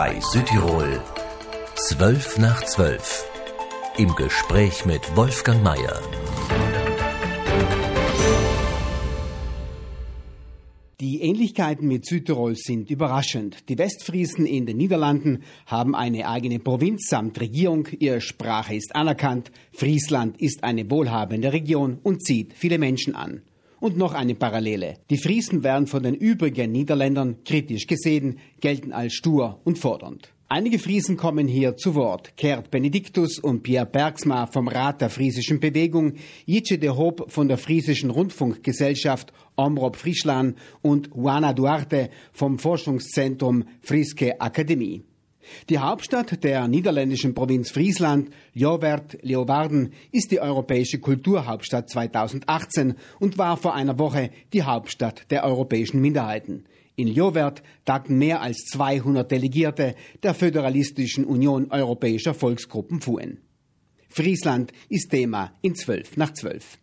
SR3 Südtirol 12 nach 12 im Gespräch mit Wolfgang Mayer. Die Ähnlichkeiten mit Südtirol sind überraschend. Die Westfriesen in den Niederlanden haben eine eigene Provinz samt Regierung, ihre Sprache ist anerkannt, Friesland ist eine wohlhabende Region und zieht viele Menschen an. Und noch eine Parallele. Die Friesen werden von den übrigen Niederländern kritisch gesehen, gelten als stur und fordernd. Einige Friesen kommen hier zu Wort. Kert Benediktus und Pierre Bergsma vom Rat der Friesischen Bewegung, Jitsche de Hoop von der Friesischen Rundfunkgesellschaft Omrop Frischland und Juana Duarte vom Forschungszentrum Friske Akademie. Die Hauptstadt der niederländischen Provinz Friesland, Jovert Leeuwarden, ist die europäische Kulturhauptstadt 2018 und war vor einer Woche die Hauptstadt der europäischen Minderheiten. In Jovert tagten mehr als 200 Delegierte der Föderalistischen Union Europäischer Volksgruppen FUN. Friesland ist Thema in 12 nach 12.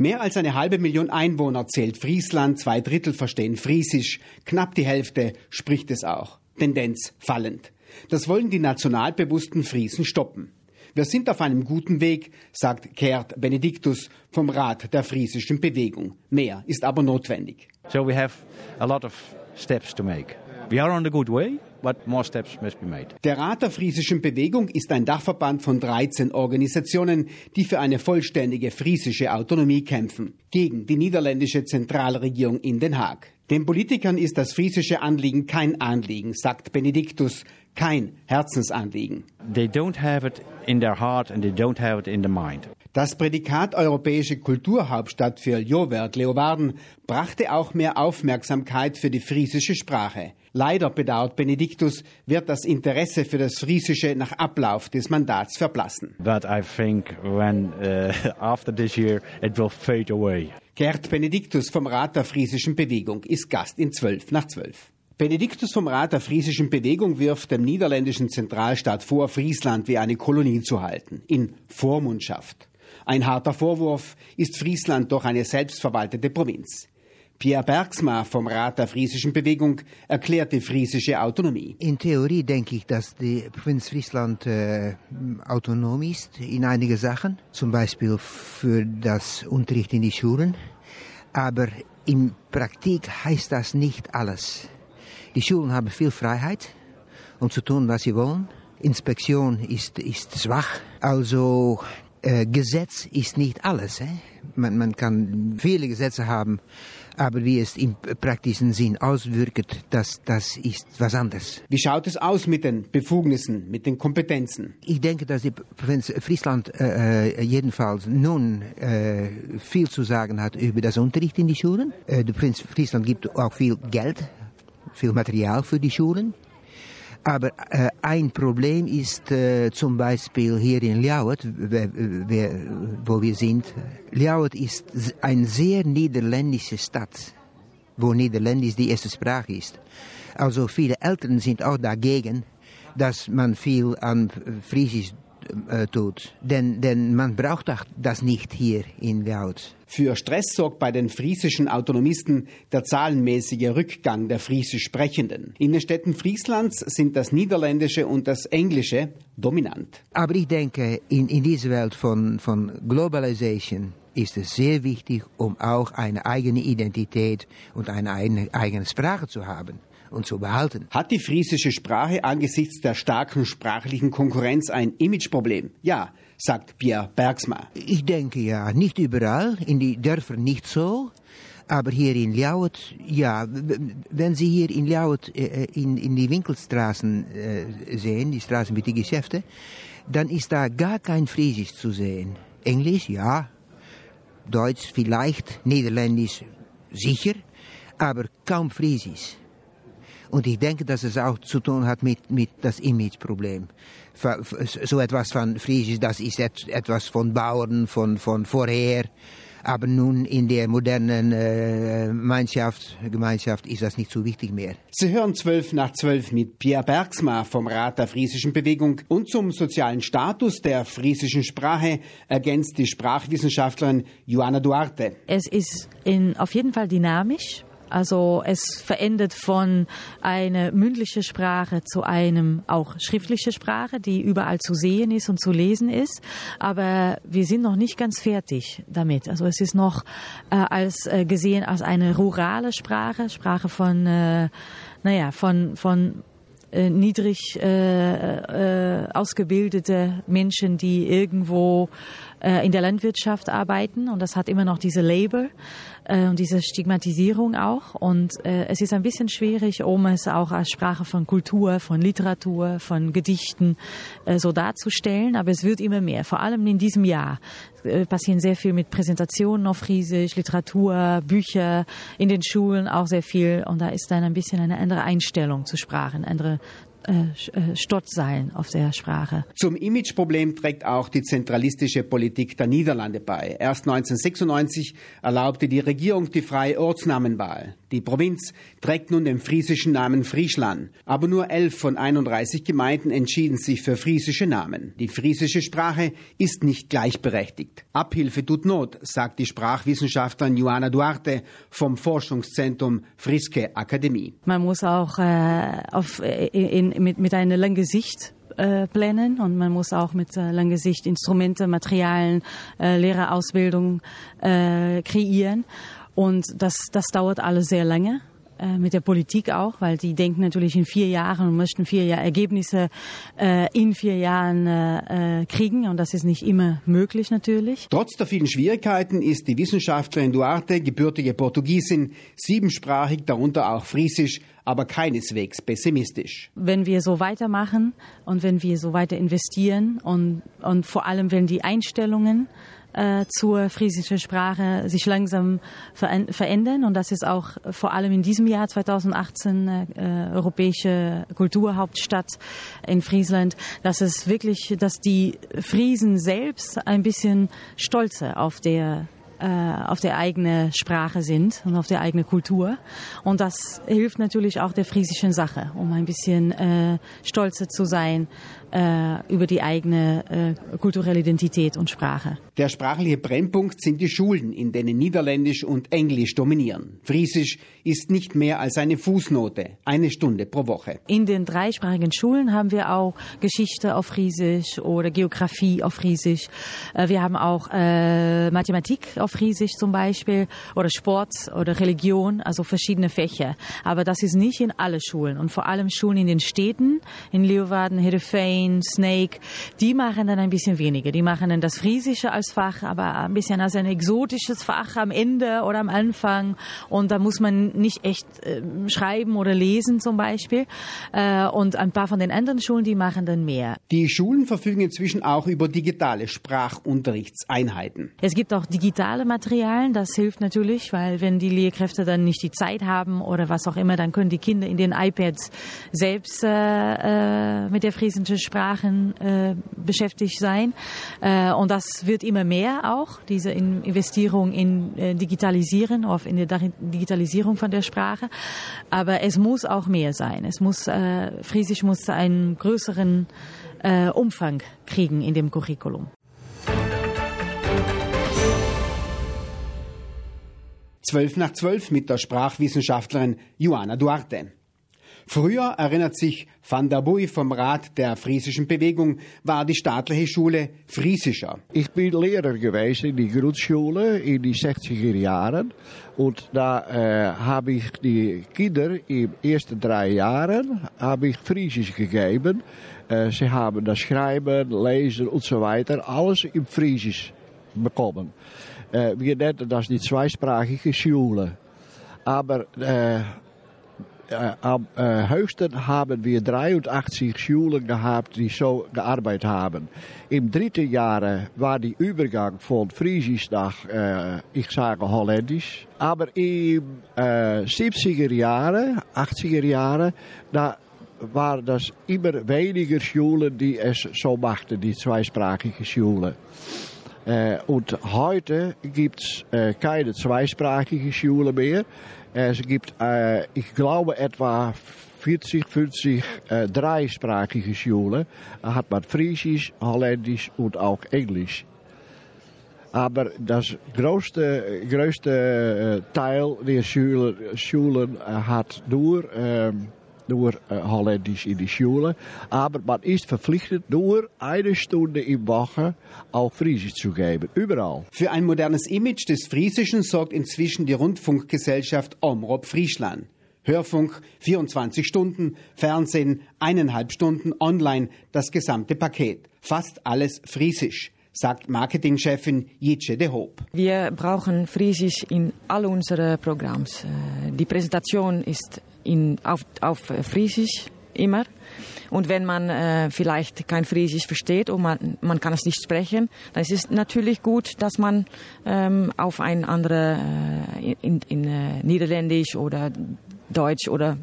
Mehr als eine halbe Million Einwohner zählt Friesland, zwei Drittel verstehen Friesisch, knapp die Hälfte spricht es auch. Tendenz fallend. Das wollen die nationalbewussten Friesen stoppen. Wir sind auf einem guten Weg, sagt Gerd Benediktus vom Rat der friesischen Bewegung. Mehr ist aber notwendig. So we have a lot of steps to make. We are on a good way, but more steps must be made. Der Rat der friesischen Bewegung ist ein Dachverband von 13 Organisationen, die für eine vollständige friesische Autonomie kämpfen, gegen die niederländische Zentralregierung in Den Haag. Den Politikern ist das friesische Anliegen kein Anliegen, sagt Benediktus, kein Herzensanliegen. They don't have it in their heart and they don't have it in the mind. Das Prädikat Europäische Kulturhauptstadt für Jovert Leeuwarden brachte auch mehr Aufmerksamkeit für die friesische Sprache. Leider, bedauert Benediktus, wird das Interesse für das Friesische nach Ablauf des Mandats verblassen. But I think when uh, after this year it will fade away. Gerd Benediktus vom Rat der Friesischen Bewegung ist Gast in 12 nach 12. Benediktus vom Rat der Friesischen Bewegung wirft dem niederländischen Zentralstaat vor, Friesland wie eine Kolonie zu halten, in Vormundschaft. Ein harter Vorwurf, ist Friesland doch eine selbstverwaltete Provinz. Pierre Bergsma vom Rat der Friesischen Bewegung erklärt die friesische Autonomie. In Theorie denke ich, dass die Provinz Friesland äh, autonom ist in einigen Sachen, zum Beispiel für das Unterricht in die Schulen. Aber in Praktik heißt das nicht alles. Die Schulen haben viel Freiheit, um zu tun, was sie wollen. Inspektion ist, ist schwach. Also äh, Gesetz ist nicht alles. Eh? Man, man kann viele Gesetze haben, aber wie es im praktischen Sinn auswirkt, das, das ist was anderes. Wie schaut es aus mit den Befugnissen, mit den Kompetenzen? Ich denke, dass die Provinz Friesland äh, jedenfalls nun äh, viel zu sagen hat über das Unterricht in die Schulen. Äh, die Provinz Friesland gibt auch viel Geld, viel Material für die Schulen. Aber äh, ein Problem ist äh, zum Beispiel hier in Ljouwert, wo wir sind. Ljouwert ist eine sehr niederländische Stadt, wo Niederländisch die erste Sprache ist. Also viele Eltern sind auch dagegen, dass man viel an Friesisch äh, tut. Denn, denn man braucht das nicht hier in Ljouwert. Für Stress sorgt bei den friesischen Autonomisten der zahlenmäßige Rückgang der friesisch Sprechenden. In den Städten Frieslands sind das Niederländische und das Englische dominant. Aber ich denke, in, in dieser Welt von, von Globalization ist es sehr wichtig, um auch eine eigene Identität und eine eigene Sprache zu haben und zu behalten. Hat die friesische Sprache angesichts der starken sprachlichen Konkurrenz ein Imageproblem? Ja, sagt Pierre Bergsma. Ich denke ja, nicht überall, in die Dörfer nicht so. Aber hier in Ljouwert, ja, wenn Sie hier in Ljouwert äh, in, in die Winkelstraßen äh, sehen, die Straßen mit den Geschäften, dann ist da gar kein Friesisch zu sehen. Englisch, ja, Deutsch vielleicht, Niederländisch sicher, aber kaum Friesisch. Und ich denke, dass es auch zu tun hat mit, mit das Imageproblem. So etwas von Friesisch, das ist etwas von Bauern, von, von vorher. Aber nun in der modernen äh, Gemeinschaft, Gemeinschaft ist das nicht so wichtig mehr. Sie hören 12 nach 12 mit Pierre Bergsma vom Rat der Friesischen Bewegung und zum sozialen Status der friesischen Sprache ergänzt die Sprachwissenschaftlerin Joana Duarte. Es ist in, auf jeden Fall dynamisch Also es verändert von einer mündlichen Sprache zu einem auch schriftliche Sprache, die überall zu sehen ist und zu lesen ist. Aber wir sind noch nicht ganz fertig damit. Also es ist noch äh, als äh, gesehen als eine rurale Sprache, Sprache von äh, naja von von äh, niedrig äh, äh, ausgebildete Menschen, die irgendwo äh, in der Landwirtschaft arbeiten und das hat immer noch diese Label äh, und diese Stigmatisierung auch. Und äh, es ist ein bisschen schwierig, um es auch als Sprache von Kultur, von Literatur, von Gedichten äh, so darzustellen, aber es wird immer mehr, vor allem in diesem Jahr äh, passieren sehr viel mit Präsentationen auf Friesisch, Literatur, Bücher in den Schulen auch sehr viel. Und da ist dann ein bisschen eine andere Einstellung zu Sprachen, andere Stolz sein auf der Sprache. Zum Imageproblem trägt auch die zentralistische Politik der Niederlande bei. Erst 1996 erlaubte die Regierung die freie Ortsnamenwahl. Die Provinz trägt nun den friesischen Namen Friesland. Aber nur elf von 31 Gemeinden entschieden sich für friesische Namen. Die friesische Sprache ist nicht gleichberechtigt. Abhilfe tut Not, sagt die Sprachwissenschaftlerin Joana Duarte vom Forschungszentrum Friske Akademie. Man muss auch äh, auf, in, mit, mit einer langen Sicht äh, planen und man muss auch mit äh, langer Sicht Instrumente, Materialien, äh, Lehrerausbildung äh, kreieren. Und das, das dauert alles sehr lange mit der Politik auch, weil die denken natürlich in vier Jahren und möchten vier Jahr Ergebnisse äh, in vier Jahren äh, äh, kriegen und das ist nicht immer möglich natürlich. Trotz der vielen Schwierigkeiten ist die Wissenschaftlerin Duarte, gebürtige Portugiesin, siebensprachig, darunter auch Friesisch, aber keineswegs pessimistisch. Wenn wir so weitermachen und wenn wir so weiter investieren und, und vor allem wenn die Einstellungen äh, zur friesischen Sprache sich langsam verändern. Und das ist auch vor allem in diesem Jahr 2018 äh, europäische Kulturhauptstadt in Friesland, dass es wirklich, dass die Friesen selbst ein bisschen stolzer auf der äh, auf der eigene Sprache sind und auf der eigene Kultur. Und das hilft natürlich auch der friesischen Sache, um ein bisschen äh, stolzer zu sein äh, über die eigene äh, kulturelle Identität und Sprache. Der sprachliche Brennpunkt sind die Schulen, in denen Niederländisch und Englisch dominieren. Friesisch ist nicht mehr als eine Fußnote, eine Stunde pro Woche. In den dreisprachigen Schulen haben wir auch Geschichte auf Friesisch oder Geografie auf Friesisch. Äh, wir haben auch äh, Mathematik auf Friesisch zum Beispiel oder Sport oder Religion, also verschiedene Fächer. Aber das ist nicht in alle Schulen und vor allem Schulen in den Städten, in Leeuwarden, Heddeveen, Brain, Snake, die machen dann ein bisschen weniger. Die machen dann das Friesische als Fach, aber ein bisschen als ein exotisches Fach am Ende oder am Anfang. Und da muss man nicht echt äh, schreiben oder lesen zum Beispiel. Äh, und ein paar von den anderen Schulen, die machen dann mehr. Die Schulen verfügen inzwischen auch über digitale Sprachunterrichtseinheiten. Es gibt auch digitale Materialien, das hilft natürlich, weil wenn die Lehrkräfte dann nicht die Zeit haben oder was auch immer, dann können die Kinder in den iPads selbst äh, äh mit der friesischen Sprachen äh, beschäftigt sein. Äh, und das wird immer mehr auch, diese Investierung in äh, Digitalisieren, auf in der Digitalisierung von der Sprache. Aber es muss auch mehr sein. Es muss, äh, Friesisch muss einen größeren äh, Umfang kriegen in dem Curriculum. Zwölf nach zwölf mit der Sprachwissenschaftlerin Joana Duarte. Früher, erinnert sich Van der Buy vom Rat der Friesischen Bewegung, war die staatliche Schule friesischer. Ich bin Lehrer gewesen in die Grundschule in die 60er Jahren und da äh, habe ich die Kinder in ersten drei Jahren habe ich Friesisch gegeben. Äh, sie haben das Schreiben, Lesen und so weiter alles im Friesisch bekommen. Äh, wir nennen das die zweisprachige Schule. Aber äh, am äh, höchsten haben wir 83 Schulen gehabt, die so gearbeitet haben. Im dritten Jahr war die Übergang von Friesisch nach, ich sage Holländisch. Aber im äh, 70er Jahren, 80er Jahren, da waren das immer weniger Schulen, die es so machten, die zweisprachige Schulen. Äh, und heute gibt es äh, keine zweisprachige Schule mehr. Es gibt, äh, ich glaube, etwa 40, 50 äh, dreisprachige Schulen. Da hat man Friesisch, Holländisch und auch Englisch. Aber das größte, größte Teil der Schulen, Schulen hat ähm, nur äh, Holländisch in die Schule. Aber man ist verpflichtet, nur eine Stunde im Woche auch Friesisch zu geben. Überall. Für ein modernes Image des Friesischen sorgt inzwischen die Rundfunkgesellschaft Omrop Friesland. Hörfunk 24 Stunden, Fernsehen eineinhalb Stunden, online das gesamte Paket. Fast alles Friesisch sagt Marketingchefin Jitche de Hoop. Wir brauchen Friesisch in all unsere Programms. Die Präsentation ist in, auf, auf Friesisch immer. Und wenn man äh, vielleicht kein Friesisch versteht und man, man kann es nicht sprechen, dann ist es natürlich gut, dass man ähm, auf ein anderes äh, in, in äh, Niederländisch oder Deutsch oder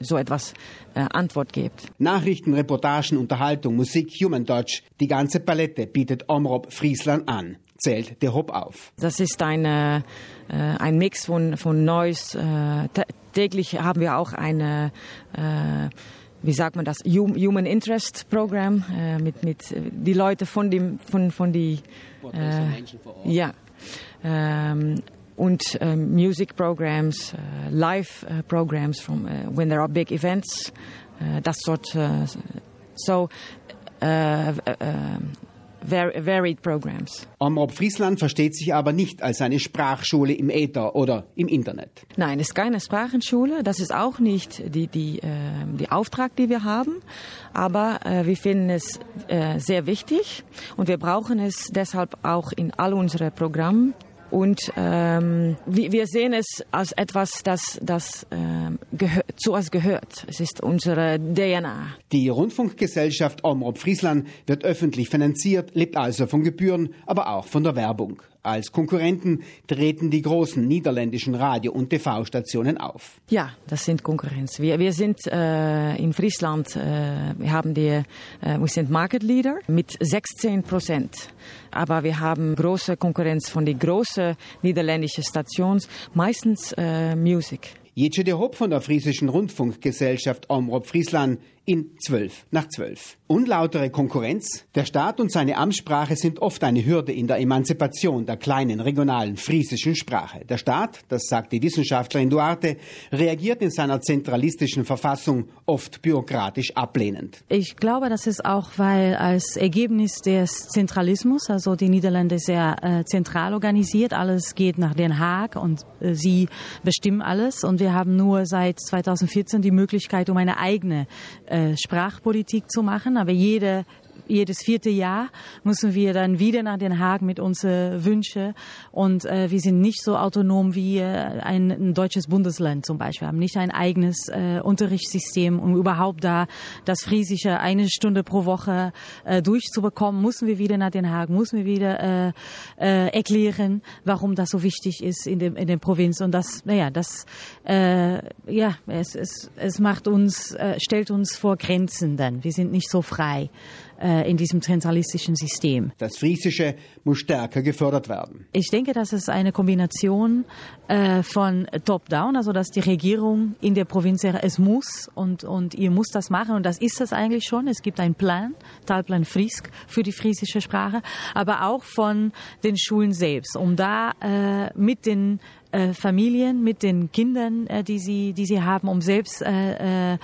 so etwas äh, Antwort gibt. Nachrichten, Reportagen, Unterhaltung, Musik, Human Dodge, die ganze Palette bietet Omrob Friesland an, zählt der Hop auf. Das ist eine, äh, ein Mix von, von Neues. Äh, täglich haben wir auch eine äh, wie sagt man das, Human Interest Program äh, mit, mit die Leute von dem von von die äh, ja ähm, und uh, music programs, uh, live uh, programs from when there are big events, that sort. so varied programs. Omrob Friesland versteht sich aber nicht als eine Sprachschule im Äther oder im Internet. Nein, es ist keine Sprachenschule. Das ist auch nicht die, die, äh, die Auftrag, die wir haben. Aber äh, wir finden es äh, sehr wichtig und wir brauchen es deshalb auch in all unsere Programme und ähm, wir sehen es als etwas, das, das ähm, zu uns gehört. Es ist unsere DNA. Die Rundfunkgesellschaft Omrop Friesland wird öffentlich finanziert, lebt also von Gebühren, aber auch von der Werbung. Als Konkurrenten treten die großen niederländischen Radio- und TV-Stationen auf. Ja, das sind Konkurrenz. Wir, wir sind äh, in Friesland, äh, wir haben die, äh, wir sind Market Leader mit 16 Prozent. Aber wir haben große Konkurrenz von den großen niederländischen Stationen, meistens äh, Music. Jetje de Hoop von der Friesischen Rundfunkgesellschaft Omrop Friesland in 12 nach 12. Unlautere Konkurrenz? Der Staat und seine Amtssprache sind oft eine Hürde in der Emanzipation der kleinen regionalen friesischen Sprache. Der Staat, das sagt die Wissenschaftlerin Duarte, reagiert in seiner zentralistischen Verfassung oft bürokratisch ablehnend. Ich glaube, das ist auch, weil als Ergebnis des Zentralismus, also die Niederlande sehr äh, zentral organisiert, alles geht nach Den Haag und äh, sie bestimmen alles und wir haben nur seit 2014 die Möglichkeit, um eine eigene äh, Sprachpolitik zu machen, aber jede jedes vierte Jahr müssen wir dann wieder nach Den Haag mit unseren Wünschen. Und äh, wir sind nicht so autonom wie äh, ein, ein, deutsches Bundesland zum Beispiel. Wir haben nicht ein eigenes äh, Unterrichtssystem, um überhaupt da das Friesische eine Stunde pro Woche äh, durchzubekommen. Müssen wir wieder nach Den Haag, müssen wir wieder äh, äh, erklären, warum das so wichtig ist in, dem, in der Provinz. Und das, naja, das, ja, es, es, es macht uns, stellt uns vor Grenzen dann. Wir sind nicht so frei. Äh, in diesem zentralistischen System. Das Friesische muss stärker gefördert werden. Ich denke, das ist eine Kombination äh, von Top-Down, also dass die Regierung in der Provinz es muss und, und ihr muss das machen und das ist es eigentlich schon. Es gibt einen Plan, Talplan Friesk für die friesische Sprache, aber auch von den Schulen selbst, um da äh, mit den Familien, mit den Kindern, die sie, die sie haben, um selbst äh, äh,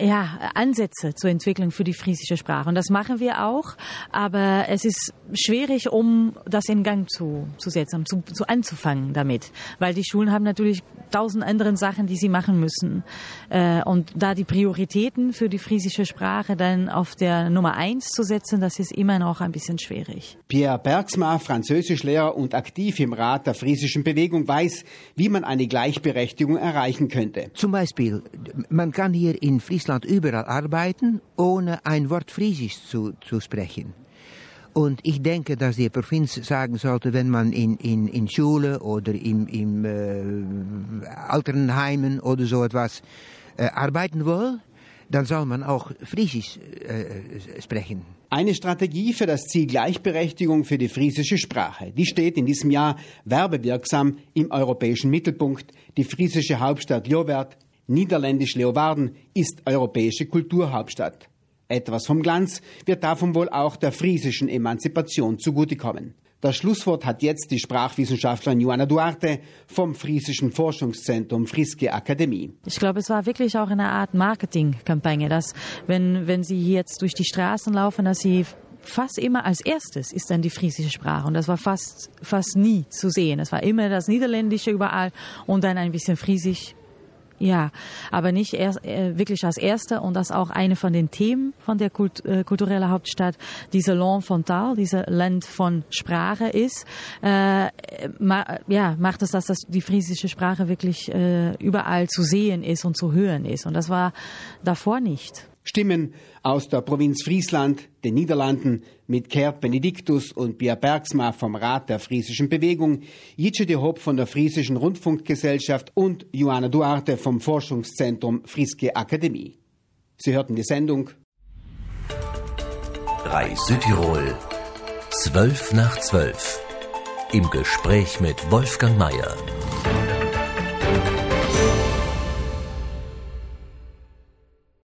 ja, Ansätze zur Entwicklung für die friesische Sprache. Und das machen wir auch, aber es ist schwierig, um das in Gang zu, zu setzen, zu, zu anzufangen damit. Weil die Schulen haben natürlich tausend andere Sachen, die sie machen müssen. Äh, und da die Prioritäten für die friesische Sprache dann auf der Nummer eins zu setzen, das ist immer noch ein bisschen schwierig. Pierre Bergsma, Französischlehrer und aktiv im Rat der friesischen Bewegung, weiß, wie man eine Gleichberechtigung erreichen könnte. Zum Beispiel, man kann hier in Friesland Friesland überall arbeiten, ohne ein Wort Friesisch zu, zu sprechen. Und ich denke, dass die Provinz sagen sollte, wenn man in, in, in Schule oder im, im äh, Altenheimen oder so etwas äh, arbeiten will, dann soll man auch Friesisch äh, sprechen. Eine Strategie für das Ziel Gleichberechtigung für die friesische Sprache, die steht in diesem Jahr werbewirksam im europäischen Mittelpunkt. Die friesische Hauptstadt Ljowert Niederländisch Leeuwarden ist europäische Kulturhauptstadt. Etwas vom Glanz wird davon wohl auch der friesischen Emanzipation zugutekommen. Das Schlusswort hat jetzt die Sprachwissenschaftlerin Johanna Duarte vom Friesischen Forschungszentrum Friske Akademie. Ich glaube, es war wirklich auch eine Art Marketingkampagne, dass wenn, wenn Sie jetzt durch die Straßen laufen, dass Sie fast immer als erstes ist dann die friesische Sprache und das war fast, fast nie zu sehen. Es war immer das Niederländische überall und dann ein bisschen Friesisch ja, aber nicht erst, äh, wirklich als erster und das auch eine von den Themen von der Kult, äh, kulturellen Hauptstadt, diese Land von Tal, diese Land von Sprache ist, äh, ma, ja, macht es, dass das die friesische Sprache wirklich äh, überall zu sehen ist und zu hören ist und das war davor nicht. Stimmen aus der Provinz Friesland, den Niederlanden, mit Kert Benediktus und Pierre Bergsma vom Rat der Friesischen Bewegung, Jitsche de Hopp von der Friesischen Rundfunkgesellschaft und Johanna Duarte vom Forschungszentrum Friske Akademie. Sie hörten die Sendung Reis Südtirol 12 nach 12 im Gespräch mit Wolfgang Mayer.